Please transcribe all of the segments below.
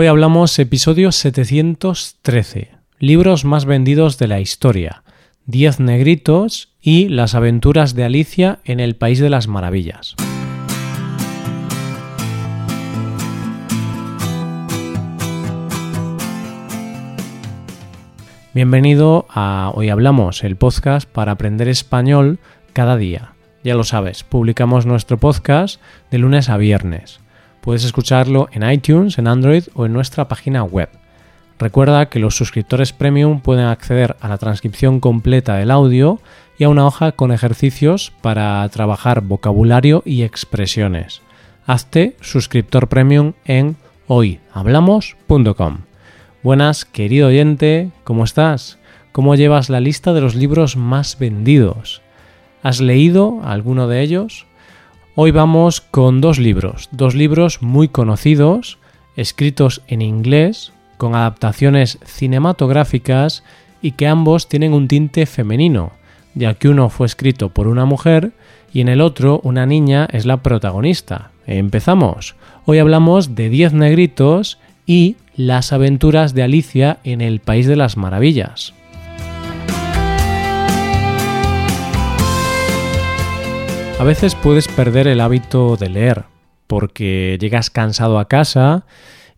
Hoy hablamos episodio 713, libros más vendidos de la historia, 10 negritos y las aventuras de Alicia en el País de las Maravillas. Bienvenido a Hoy Hablamos, el podcast para aprender español cada día. Ya lo sabes, publicamos nuestro podcast de lunes a viernes. Puedes escucharlo en iTunes, en Android o en nuestra página web. Recuerda que los suscriptores premium pueden acceder a la transcripción completa del audio y a una hoja con ejercicios para trabajar vocabulario y expresiones. Hazte suscriptor premium en hoyhablamos.com. Buenas, querido oyente, ¿cómo estás? ¿Cómo llevas la lista de los libros más vendidos? ¿Has leído alguno de ellos? Hoy vamos con dos libros, dos libros muy conocidos, escritos en inglés, con adaptaciones cinematográficas y que ambos tienen un tinte femenino, ya que uno fue escrito por una mujer y en el otro una niña es la protagonista. Empezamos. Hoy hablamos de Diez negritos y las aventuras de Alicia en el País de las Maravillas. A veces puedes perder el hábito de leer, porque llegas cansado a casa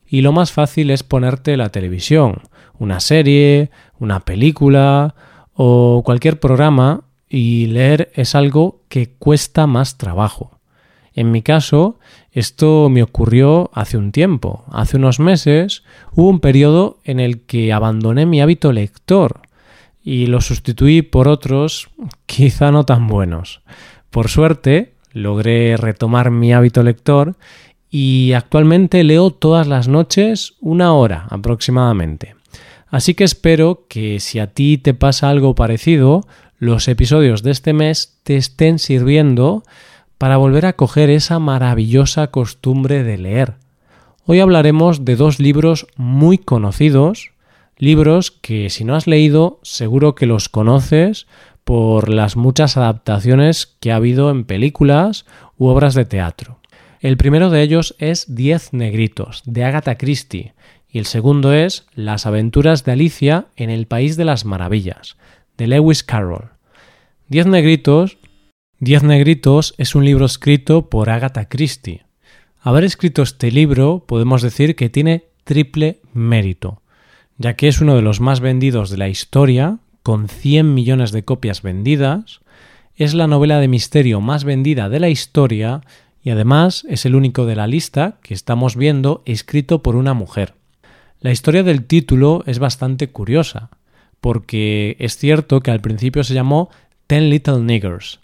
y lo más fácil es ponerte la televisión, una serie, una película o cualquier programa y leer es algo que cuesta más trabajo. En mi caso, esto me ocurrió hace un tiempo. Hace unos meses hubo un periodo en el que abandoné mi hábito lector y lo sustituí por otros quizá no tan buenos. Por suerte, logré retomar mi hábito lector y actualmente leo todas las noches una hora aproximadamente. Así que espero que si a ti te pasa algo parecido, los episodios de este mes te estén sirviendo para volver a coger esa maravillosa costumbre de leer. Hoy hablaremos de dos libros muy conocidos, libros que si no has leído seguro que los conoces por las muchas adaptaciones que ha habido en películas u obras de teatro. El primero de ellos es Diez Negritos, de Agatha Christie, y el segundo es Las aventuras de Alicia en el País de las Maravillas, de Lewis Carroll. Diez Negritos, Diez Negritos es un libro escrito por Agatha Christie. Haber escrito este libro podemos decir que tiene triple mérito, ya que es uno de los más vendidos de la historia, con 100 millones de copias vendidas, es la novela de misterio más vendida de la historia y además es el único de la lista que estamos viendo escrito por una mujer. La historia del título es bastante curiosa, porque es cierto que al principio se llamó Ten Little Niggers,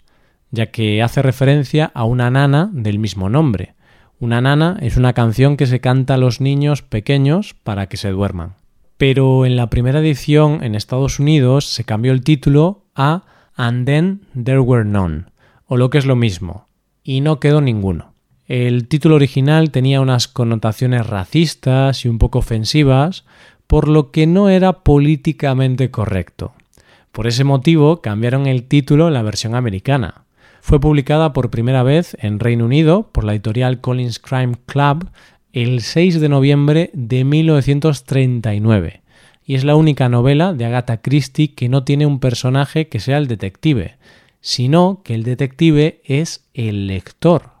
ya que hace referencia a una nana del mismo nombre. Una nana es una canción que se canta a los niños pequeños para que se duerman pero en la primera edición en Estados Unidos se cambió el título a And Then There Were None, o lo que es lo mismo, y no quedó ninguno. El título original tenía unas connotaciones racistas y un poco ofensivas, por lo que no era políticamente correcto. Por ese motivo cambiaron el título en la versión americana. Fue publicada por primera vez en Reino Unido por la editorial Collins Crime Club el 6 de noviembre de 1939 y es la única novela de Agatha Christie que no tiene un personaje que sea el detective, sino que el detective es el lector.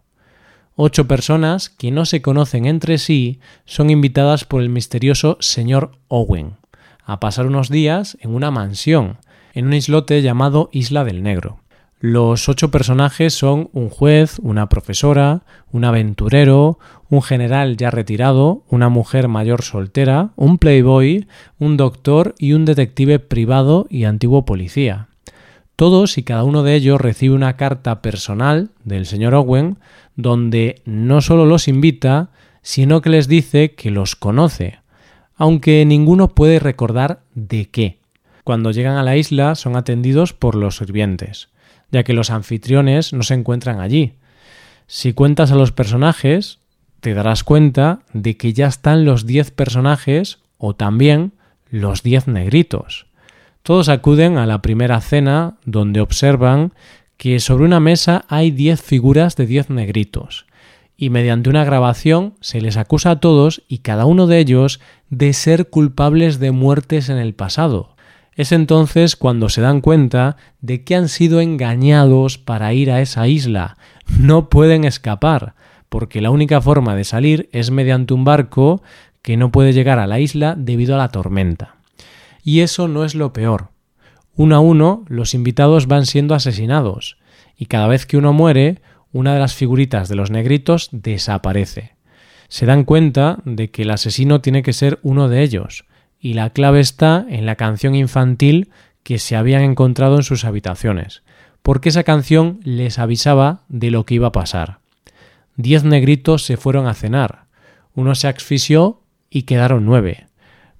Ocho personas que no se conocen entre sí son invitadas por el misterioso señor Owen a pasar unos días en una mansión, en un islote llamado Isla del Negro. Los ocho personajes son un juez, una profesora, un aventurero, un general ya retirado, una mujer mayor soltera, un playboy, un doctor y un detective privado y antiguo policía. Todos y cada uno de ellos recibe una carta personal del señor Owen donde no solo los invita, sino que les dice que los conoce, aunque ninguno puede recordar de qué. Cuando llegan a la isla son atendidos por los sirvientes ya que los anfitriones no se encuentran allí. Si cuentas a los personajes, te darás cuenta de que ya están los 10 personajes o también los 10 negritos. Todos acuden a la primera cena donde observan que sobre una mesa hay 10 figuras de 10 negritos y mediante una grabación se les acusa a todos y cada uno de ellos de ser culpables de muertes en el pasado. Es entonces cuando se dan cuenta de que han sido engañados para ir a esa isla. No pueden escapar, porque la única forma de salir es mediante un barco que no puede llegar a la isla debido a la tormenta. Y eso no es lo peor. Uno a uno los invitados van siendo asesinados, y cada vez que uno muere, una de las figuritas de los negritos desaparece. Se dan cuenta de que el asesino tiene que ser uno de ellos, y la clave está en la canción infantil que se habían encontrado en sus habitaciones, porque esa canción les avisaba de lo que iba a pasar. Diez negritos se fueron a cenar, uno se asfixió y quedaron nueve.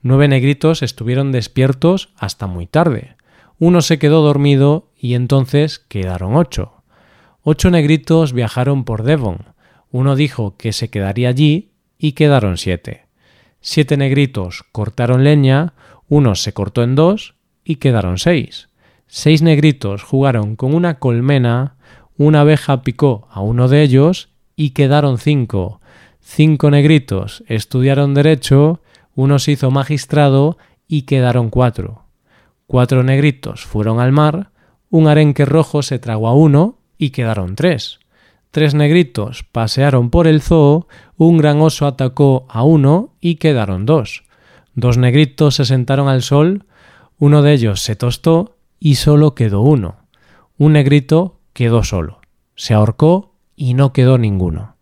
Nueve negritos estuvieron despiertos hasta muy tarde. Uno se quedó dormido y entonces quedaron ocho. Ocho negritos viajaron por Devon. Uno dijo que se quedaría allí y quedaron siete. Siete negritos cortaron leña, uno se cortó en dos y quedaron seis. Seis negritos jugaron con una colmena, una abeja picó a uno de ellos y quedaron cinco. Cinco negritos estudiaron derecho, uno se hizo magistrado y quedaron cuatro. Cuatro negritos fueron al mar, un arenque rojo se tragó a uno y quedaron tres. Tres negritos pasearon por el zoo, un gran oso atacó a uno y quedaron dos. Dos negritos se sentaron al sol, uno de ellos se tostó y solo quedó uno. Un negrito quedó solo. Se ahorcó y no quedó ninguno.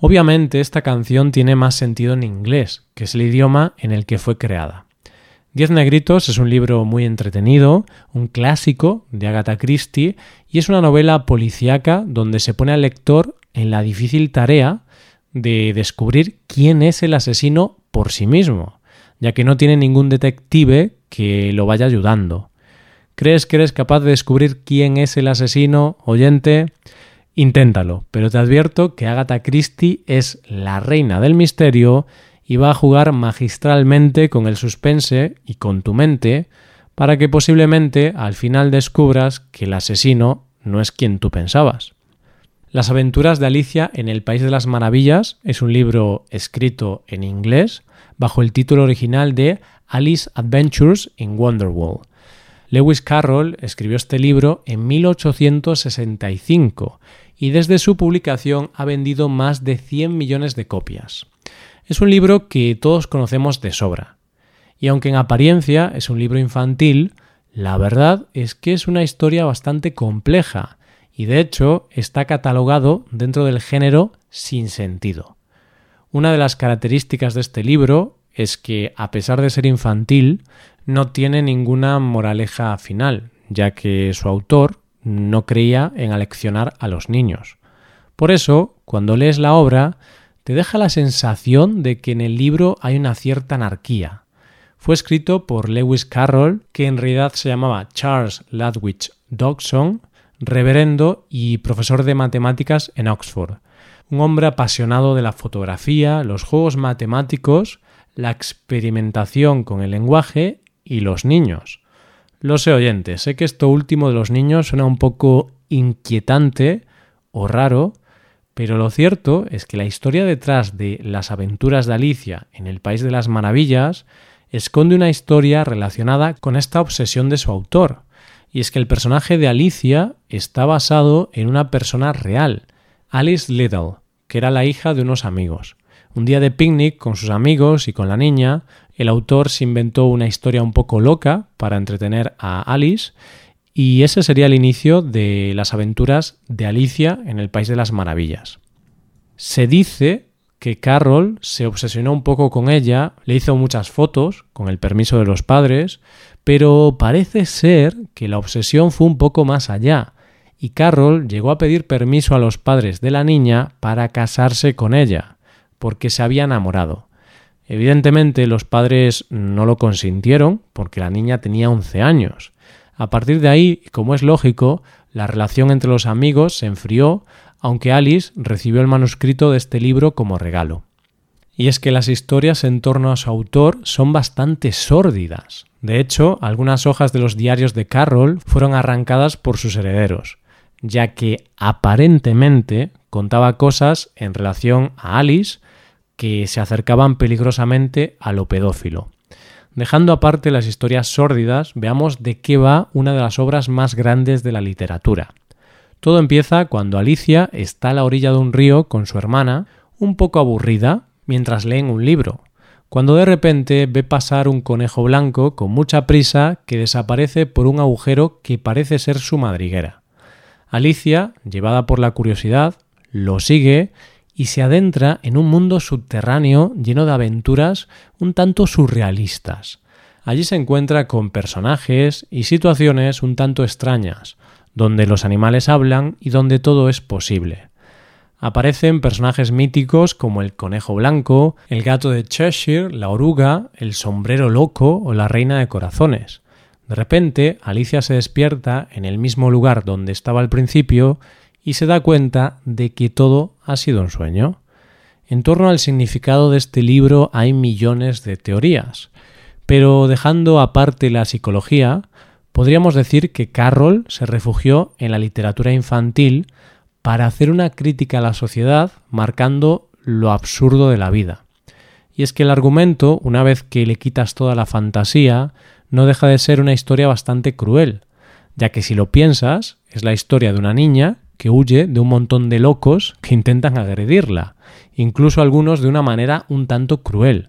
Obviamente esta canción tiene más sentido en inglés, que es el idioma en el que fue creada. Diez Negritos es un libro muy entretenido, un clásico de Agatha Christie, y es una novela policíaca donde se pone al lector en la difícil tarea de descubrir quién es el asesino por sí mismo, ya que no tiene ningún detective que lo vaya ayudando. ¿Crees que eres capaz de descubrir quién es el asesino, oyente? Inténtalo, pero te advierto que Agatha Christie es la reina del misterio y va a jugar magistralmente con el suspense y con tu mente para que posiblemente al final descubras que el asesino no es quien tú pensabas. Las aventuras de Alicia en el País de las Maravillas es un libro escrito en inglés bajo el título original de Alice Adventures in Wonderworld. Lewis Carroll escribió este libro en 1865 y desde su publicación ha vendido más de 100 millones de copias. Es un libro que todos conocemos de sobra. Y aunque en apariencia es un libro infantil, la verdad es que es una historia bastante compleja y de hecho está catalogado dentro del género sin sentido. Una de las características de este libro es que, a pesar de ser infantil, no tiene ninguna moraleja final, ya que su autor no creía en aleccionar a los niños. Por eso, cuando lees la obra, te deja la sensación de que en el libro hay una cierta anarquía. Fue escrito por Lewis Carroll, que en realidad se llamaba Charles Ludwig Dodgson, reverendo y profesor de matemáticas en Oxford. Un hombre apasionado de la fotografía, los juegos matemáticos, la experimentación con el lenguaje y los niños. Lo sé oyente, sé que esto último de los niños suena un poco inquietante o raro, pero lo cierto es que la historia detrás de las aventuras de Alicia en el País de las Maravillas esconde una historia relacionada con esta obsesión de su autor. Y es que el personaje de Alicia está basado en una persona real, Alice Little, que era la hija de unos amigos. Un día de picnic con sus amigos y con la niña, el autor se inventó una historia un poco loca para entretener a Alice y ese sería el inicio de las aventuras de Alicia en el País de las Maravillas. Se dice que Carroll se obsesionó un poco con ella, le hizo muchas fotos, con el permiso de los padres, pero parece ser que la obsesión fue un poco más allá, y Carroll llegó a pedir permiso a los padres de la niña para casarse con ella, porque se había enamorado. Evidentemente los padres no lo consintieron, porque la niña tenía 11 años, a partir de ahí, como es lógico, la relación entre los amigos se enfrió, aunque Alice recibió el manuscrito de este libro como regalo. Y es que las historias en torno a su autor son bastante sórdidas. De hecho, algunas hojas de los diarios de Carroll fueron arrancadas por sus herederos, ya que aparentemente contaba cosas en relación a Alice que se acercaban peligrosamente a lo pedófilo. Dejando aparte las historias sórdidas, veamos de qué va una de las obras más grandes de la literatura. Todo empieza cuando Alicia está a la orilla de un río con su hermana, un poco aburrida, mientras leen un libro, cuando de repente ve pasar un conejo blanco con mucha prisa que desaparece por un agujero que parece ser su madriguera. Alicia, llevada por la curiosidad, lo sigue y se adentra en un mundo subterráneo lleno de aventuras un tanto surrealistas. Allí se encuentra con personajes y situaciones un tanto extrañas, donde los animales hablan y donde todo es posible. Aparecen personajes míticos como el conejo blanco, el gato de Cheshire, la oruga, el sombrero loco o la reina de corazones. De repente, Alicia se despierta en el mismo lugar donde estaba al principio y se da cuenta de que todo ha sido un sueño. En torno al significado de este libro hay millones de teorías, pero dejando aparte la psicología, podríamos decir que Carroll se refugió en la literatura infantil para hacer una crítica a la sociedad marcando lo absurdo de la vida. Y es que el argumento, una vez que le quitas toda la fantasía, no deja de ser una historia bastante cruel, ya que si lo piensas, es la historia de una niña que huye de un montón de locos que intentan agredirla, incluso algunos de una manera un tanto cruel.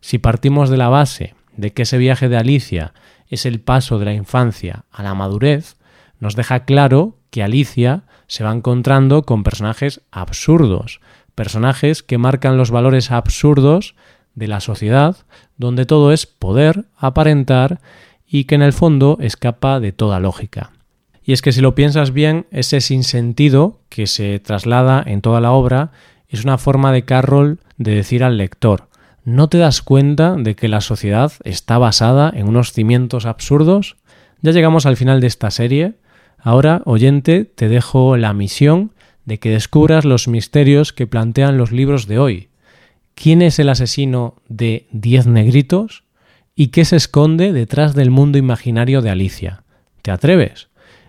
Si partimos de la base de que ese viaje de Alicia es el paso de la infancia a la madurez, nos deja claro que Alicia se va encontrando con personajes absurdos, personajes que marcan los valores absurdos de la sociedad, donde todo es poder, aparentar y que en el fondo escapa de toda lógica. Y es que si lo piensas bien, ese sinsentido que se traslada en toda la obra es una forma de Carroll de decir al lector, ¿no te das cuenta de que la sociedad está basada en unos cimientos absurdos? Ya llegamos al final de esta serie. Ahora, oyente, te dejo la misión de que descubras los misterios que plantean los libros de hoy. ¿Quién es el asesino de Diez Negritos? ¿Y qué se esconde detrás del mundo imaginario de Alicia? ¿Te atreves?